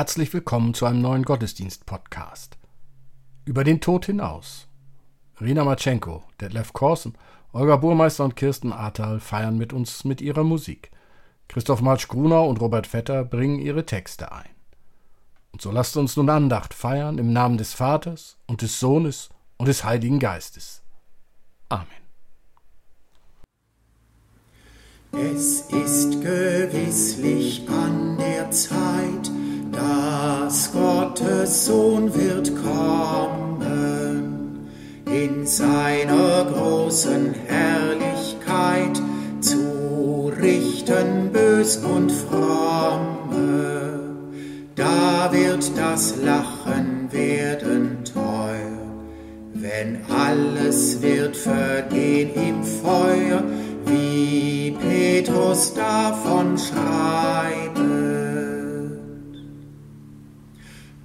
Herzlich willkommen zu einem neuen Gottesdienst-Podcast. Über den Tod hinaus. Rina Matschenko, Detlef Korsen, Olga Burmeister und Kirsten Ahrtal feiern mit uns mit ihrer Musik. Christoph Marsch-Grunau und Robert Vetter bringen ihre Texte ein. Und so lasst uns nun Andacht feiern im Namen des Vaters und des Sohnes und des Heiligen Geistes. Amen. Es ist gewisslich an der Zeit, dass Gottes Sohn wird kommen, in seiner großen Herrlichkeit zu richten bös und fromme. Da wird das Lachen werden teuer, wenn alles wird vergehen im Feuer, wie Petrus davon schreibt.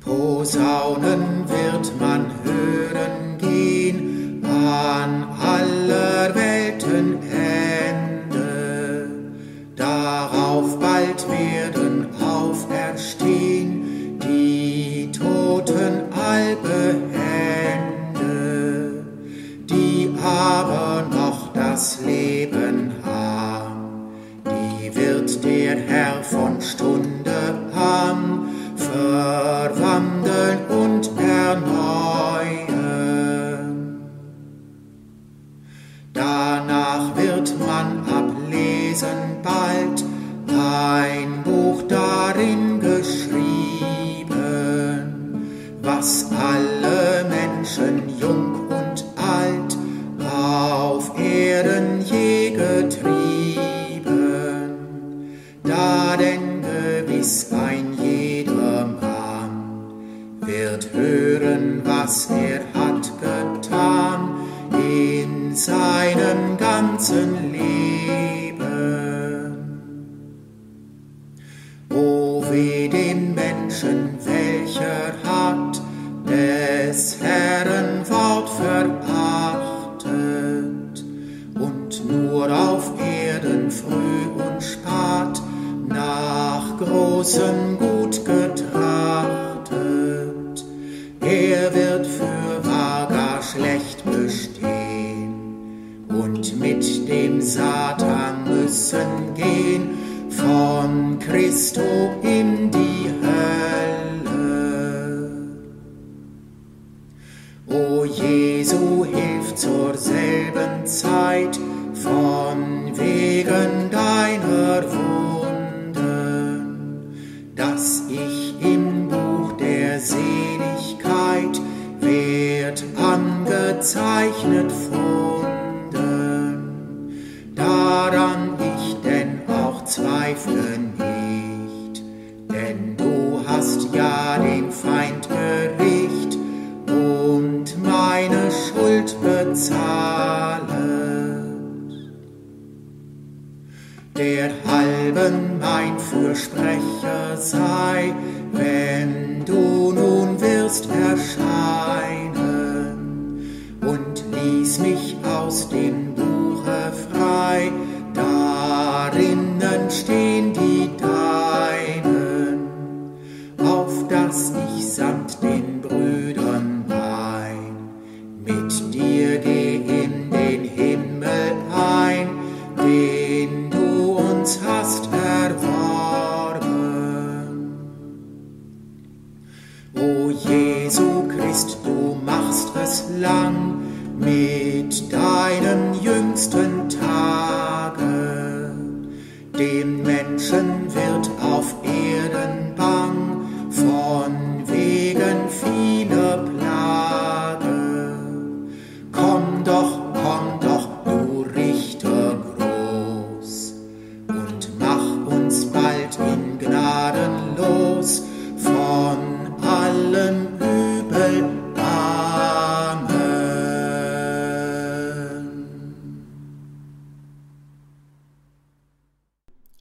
Posaunen wird man hören nach großem Gut getrachtet.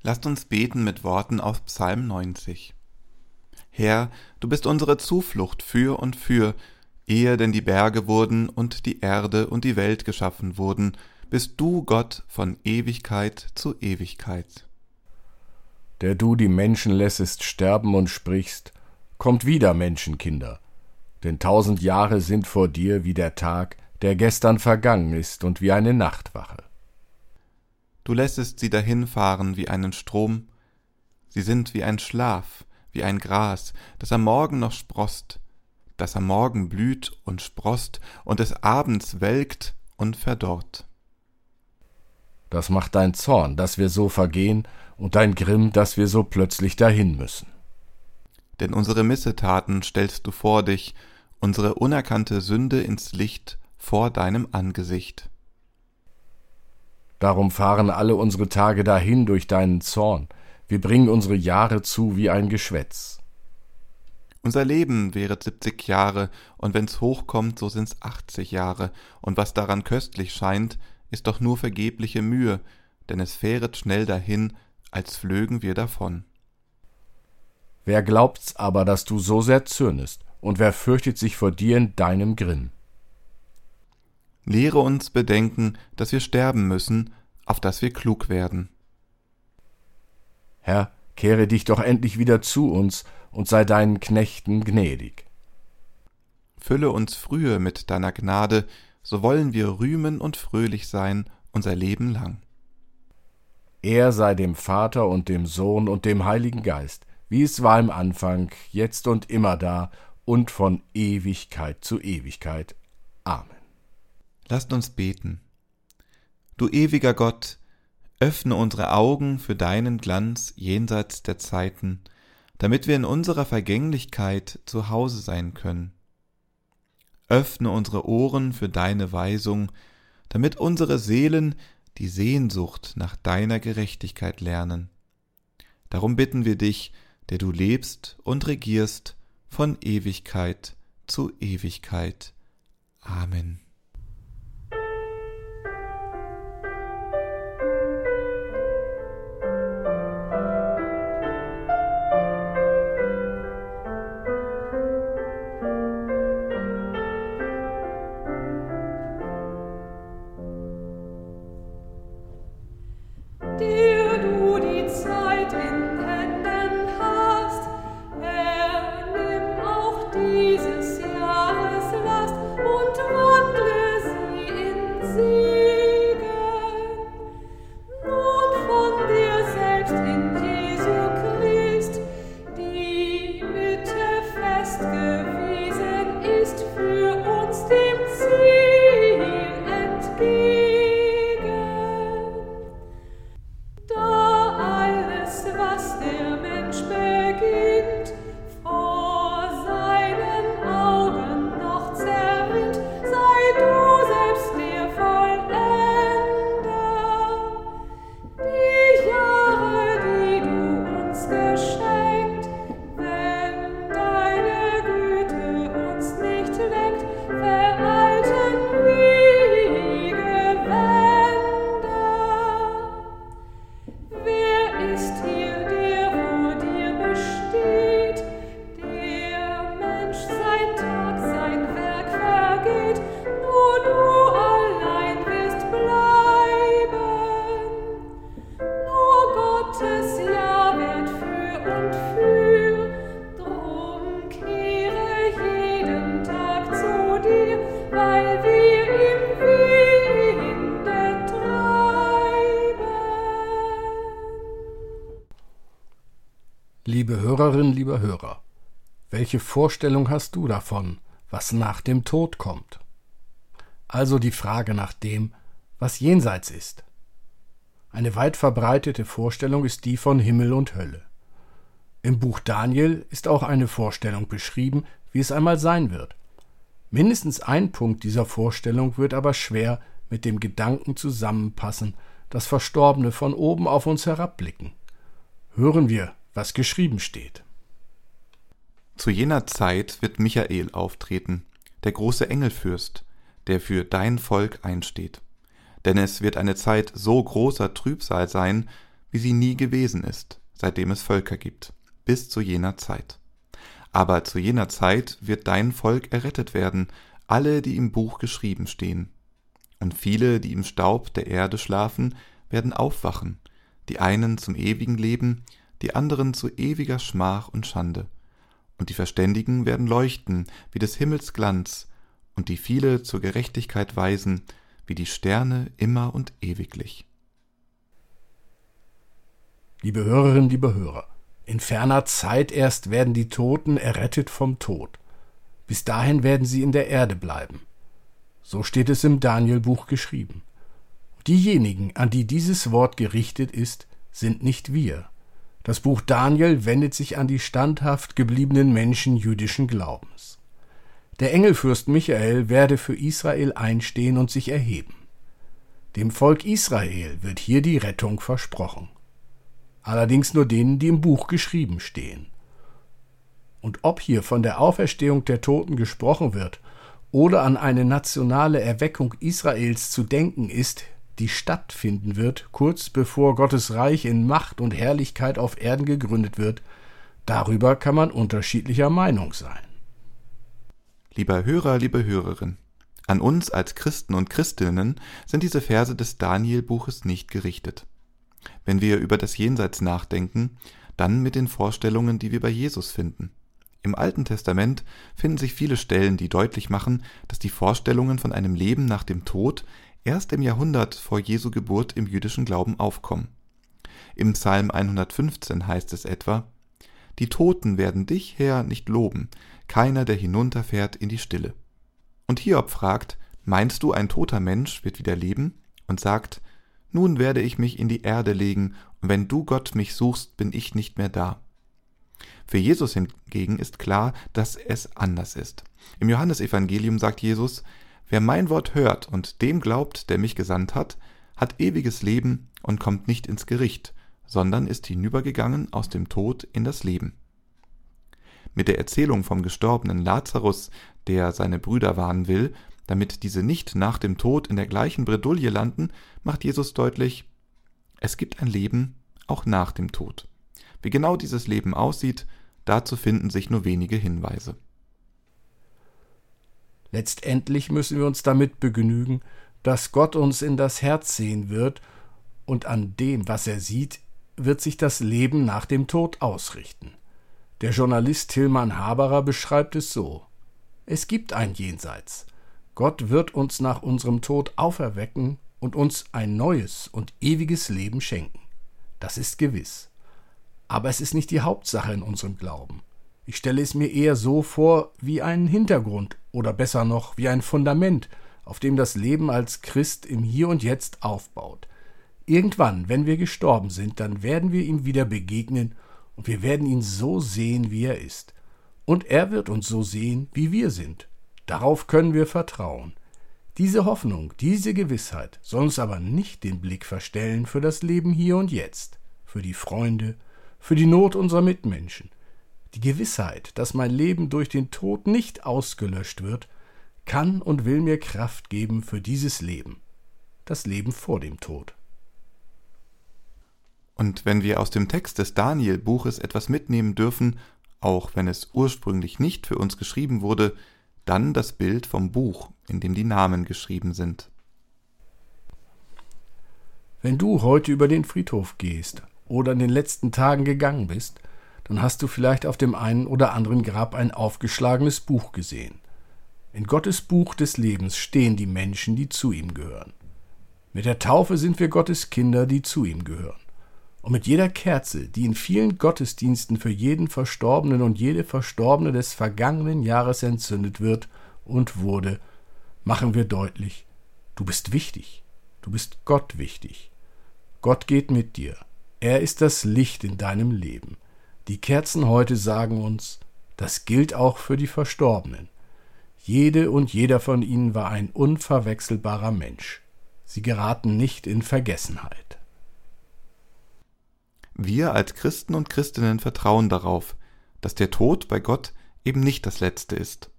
Lasst uns beten mit Worten aus Psalm 90. Herr, du bist unsere Zuflucht für und für, ehe denn die Berge wurden und die Erde und die Welt geschaffen wurden, bist du Gott von Ewigkeit zu Ewigkeit. Der du die Menschen lässest sterben und sprichst, kommt wieder, Menschenkinder. Denn tausend Jahre sind vor dir wie der Tag, der gestern vergangen ist und wie eine Nachtwache. Du lässest sie dahinfahren wie einen Strom, sie sind wie ein Schlaf, wie ein Gras, das am Morgen noch sproßt, das am Morgen blüht und sproßt und des Abends welkt und verdorrt. Das macht dein Zorn, dass wir so vergehen, und dein Grimm, dass wir so plötzlich dahin müssen. Denn unsere Missetaten stellst du vor dich, unsere unerkannte Sünde ins Licht vor deinem Angesicht. Darum fahren alle unsere Tage dahin durch deinen Zorn, wir bringen unsere Jahre zu wie ein Geschwätz. Unser Leben wäret siebzig Jahre, und wenn's hochkommt, so sind's achtzig Jahre, und was daran köstlich scheint, ist doch nur vergebliche Mühe, denn es fähret schnell dahin, als flögen wir davon. Wer glaubt's aber, dass du so sehr zürnest, und wer fürchtet sich vor dir in deinem Grimm? Lehre uns bedenken, dass wir sterben müssen, auf dass wir klug werden. Herr, kehre dich doch endlich wieder zu uns und sei deinen Knechten gnädig. Fülle uns frühe mit deiner Gnade, so wollen wir rühmen und fröhlich sein unser Leben lang. Er sei dem Vater und dem Sohn und dem Heiligen Geist, wie es war im Anfang, jetzt und immer da und von Ewigkeit zu Ewigkeit. Amen. Lasst uns beten. Du ewiger Gott, öffne unsere Augen für deinen Glanz jenseits der Zeiten, damit wir in unserer Vergänglichkeit zu Hause sein können. Öffne unsere Ohren für deine Weisung, damit unsere Seelen die Sehnsucht nach deiner Gerechtigkeit lernen. Darum bitten wir dich, der du lebst und regierst von Ewigkeit zu Ewigkeit. Amen. Liebe Hörerin, lieber Hörer, welche Vorstellung hast du davon, was nach dem Tod kommt? Also die Frage nach dem, was jenseits ist. Eine weit verbreitete Vorstellung ist die von Himmel und Hölle. Im Buch Daniel ist auch eine Vorstellung beschrieben, wie es einmal sein wird. Mindestens ein Punkt dieser Vorstellung wird aber schwer mit dem Gedanken zusammenpassen, dass Verstorbene von oben auf uns herabblicken. Hören wir, was geschrieben steht. Zu jener Zeit wird Michael auftreten, der große Engelfürst, der für dein Volk einsteht. Denn es wird eine Zeit so großer Trübsal sein, wie sie nie gewesen ist, seitdem es Völker gibt, bis zu jener Zeit. Aber zu jener Zeit wird dein Volk errettet werden, alle, die im Buch geschrieben stehen. Und viele, die im Staub der Erde schlafen, werden aufwachen, die einen zum ewigen Leben, die anderen zu ewiger Schmach und Schande. und die Verständigen werden leuchten wie des Himmels Glanz, und die viele zur Gerechtigkeit weisen, wie die Sterne immer und ewiglich. Liebe Hörerinnen, liebe Hörer, in ferner Zeit erst werden die Toten errettet vom Tod. Bis dahin werden sie in der Erde bleiben. So steht es im Danielbuch geschrieben. Diejenigen, an die dieses Wort gerichtet ist, sind nicht wir. Das Buch Daniel wendet sich an die standhaft gebliebenen Menschen jüdischen Glaubens. Der Engelfürst Michael werde für Israel einstehen und sich erheben. Dem Volk Israel wird hier die Rettung versprochen. Allerdings nur denen, die im Buch geschrieben stehen. Und ob hier von der Auferstehung der Toten gesprochen wird oder an eine nationale Erweckung Israels zu denken ist, die stattfinden wird, kurz bevor Gottes Reich in Macht und Herrlichkeit auf Erden gegründet wird, darüber kann man unterschiedlicher Meinung sein. Lieber Hörer, liebe Hörerin, an uns als Christen und Christinnen sind diese Verse des Daniel-Buches nicht gerichtet. Wenn wir über das Jenseits nachdenken, dann mit den Vorstellungen, die wir bei Jesus finden. Im Alten Testament finden sich viele Stellen, die deutlich machen, dass die Vorstellungen von einem Leben nach dem Tod erst im Jahrhundert vor Jesu Geburt im jüdischen Glauben aufkommen. Im Psalm 115 heißt es etwa, Die Toten werden dich, Herr, nicht loben, keiner, der hinunterfährt in die Stille. Und Hiob fragt, Meinst du, ein toter Mensch wird wieder leben? Und sagt, Nun werde ich mich in die Erde legen, und wenn du Gott mich suchst, bin ich nicht mehr da. Für Jesus hingegen ist klar, dass es anders ist. Im Johannesevangelium sagt Jesus, Wer mein Wort hört und dem glaubt, der mich gesandt hat, hat ewiges Leben und kommt nicht ins Gericht, sondern ist hinübergegangen aus dem Tod in das Leben. Mit der Erzählung vom gestorbenen Lazarus, der seine Brüder warnen will, damit diese nicht nach dem Tod in der gleichen Bredouille landen, macht Jesus deutlich, es gibt ein Leben auch nach dem Tod. Wie genau dieses Leben aussieht, dazu finden sich nur wenige Hinweise. Letztendlich müssen wir uns damit begnügen, dass Gott uns in das Herz sehen wird, und an dem, was er sieht, wird sich das Leben nach dem Tod ausrichten. Der Journalist Tillmann Haberer beschreibt es so Es gibt ein Jenseits. Gott wird uns nach unserem Tod auferwecken und uns ein neues und ewiges Leben schenken. Das ist gewiss. Aber es ist nicht die Hauptsache in unserem Glauben. Ich stelle es mir eher so vor wie einen Hintergrund oder besser noch wie ein Fundament, auf dem das Leben als Christ im Hier und Jetzt aufbaut. Irgendwann, wenn wir gestorben sind, dann werden wir ihm wieder begegnen und wir werden ihn so sehen, wie er ist. Und er wird uns so sehen, wie wir sind. Darauf können wir vertrauen. Diese Hoffnung, diese Gewissheit soll uns aber nicht den Blick verstellen für das Leben hier und jetzt, für die Freunde, für die Not unserer Mitmenschen, die Gewissheit, dass mein Leben durch den Tod nicht ausgelöscht wird, kann und will mir Kraft geben für dieses Leben, das Leben vor dem Tod. Und wenn wir aus dem Text des Daniel-Buches etwas mitnehmen dürfen, auch wenn es ursprünglich nicht für uns geschrieben wurde, dann das Bild vom Buch, in dem die Namen geschrieben sind. Wenn du heute über den Friedhof gehst oder in den letzten Tagen gegangen bist, dann hast du vielleicht auf dem einen oder anderen Grab ein aufgeschlagenes Buch gesehen. In Gottes Buch des Lebens stehen die Menschen, die zu ihm gehören. Mit der Taufe sind wir Gottes Kinder, die zu ihm gehören. Und mit jeder Kerze, die in vielen Gottesdiensten für jeden Verstorbenen und jede Verstorbene des vergangenen Jahres entzündet wird und wurde, machen wir deutlich, du bist wichtig, du bist Gott wichtig. Gott geht mit dir, er ist das Licht in deinem Leben. Die Kerzen heute sagen uns, das gilt auch für die Verstorbenen. Jede und jeder von ihnen war ein unverwechselbarer Mensch. Sie geraten nicht in Vergessenheit. Wir als Christen und Christinnen vertrauen darauf, dass der Tod bei Gott eben nicht das Letzte ist,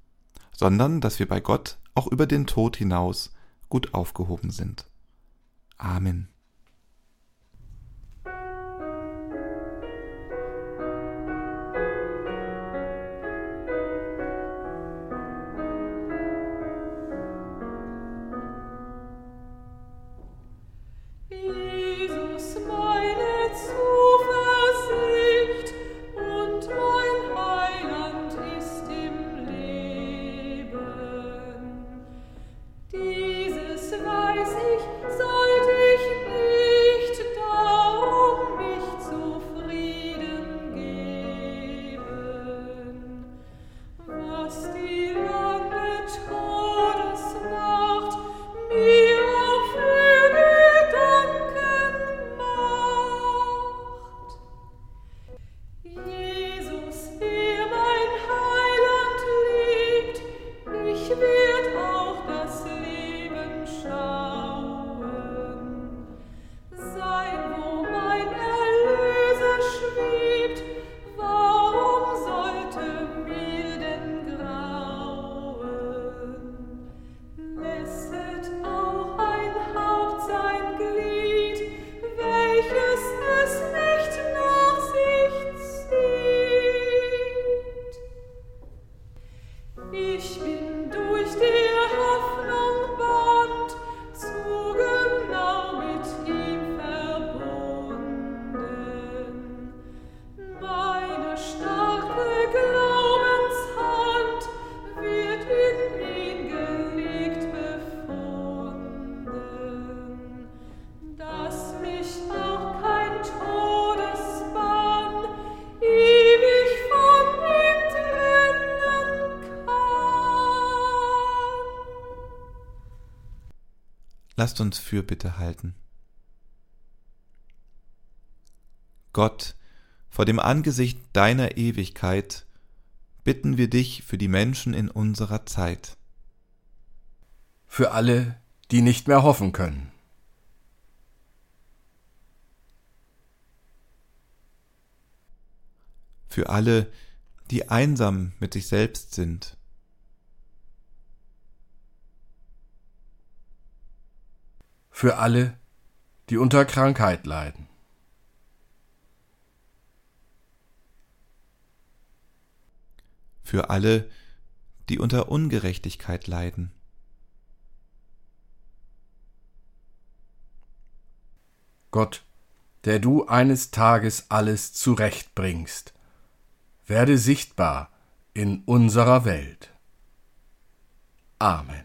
sondern dass wir bei Gott auch über den Tod hinaus gut aufgehoben sind. Amen. Lasst uns Fürbitte halten. Gott, vor dem Angesicht deiner Ewigkeit bitten wir dich für die Menschen in unserer Zeit. Für alle, die nicht mehr hoffen können. Für alle, die einsam mit sich selbst sind. Für alle, die unter Krankheit leiden. Für alle, die unter Ungerechtigkeit leiden. Gott, der du eines Tages alles zurechtbringst, werde sichtbar in unserer Welt. Amen.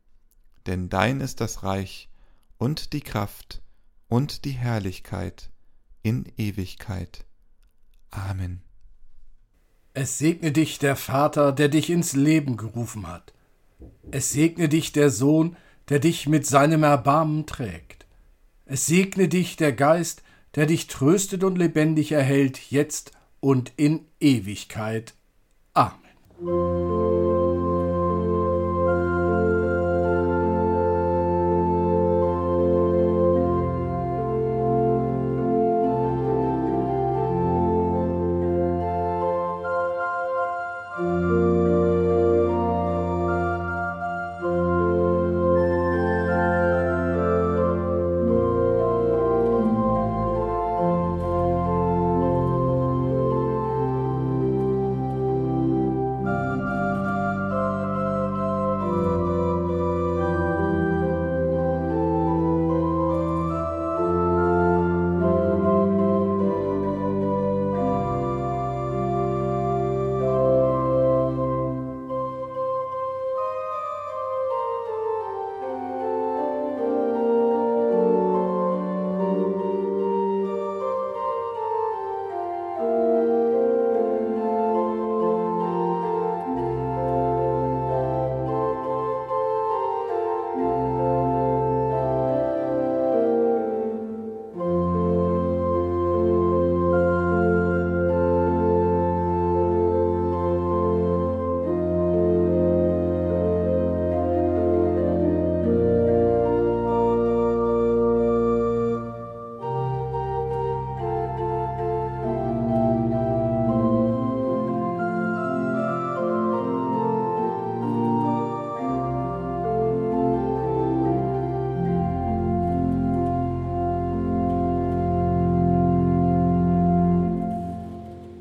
Denn dein ist das Reich und die Kraft und die Herrlichkeit in Ewigkeit. Amen. Es segne dich der Vater, der dich ins Leben gerufen hat. Es segne dich der Sohn, der dich mit seinem Erbarmen trägt. Es segne dich der Geist, der dich tröstet und lebendig erhält, jetzt und in Ewigkeit. Amen.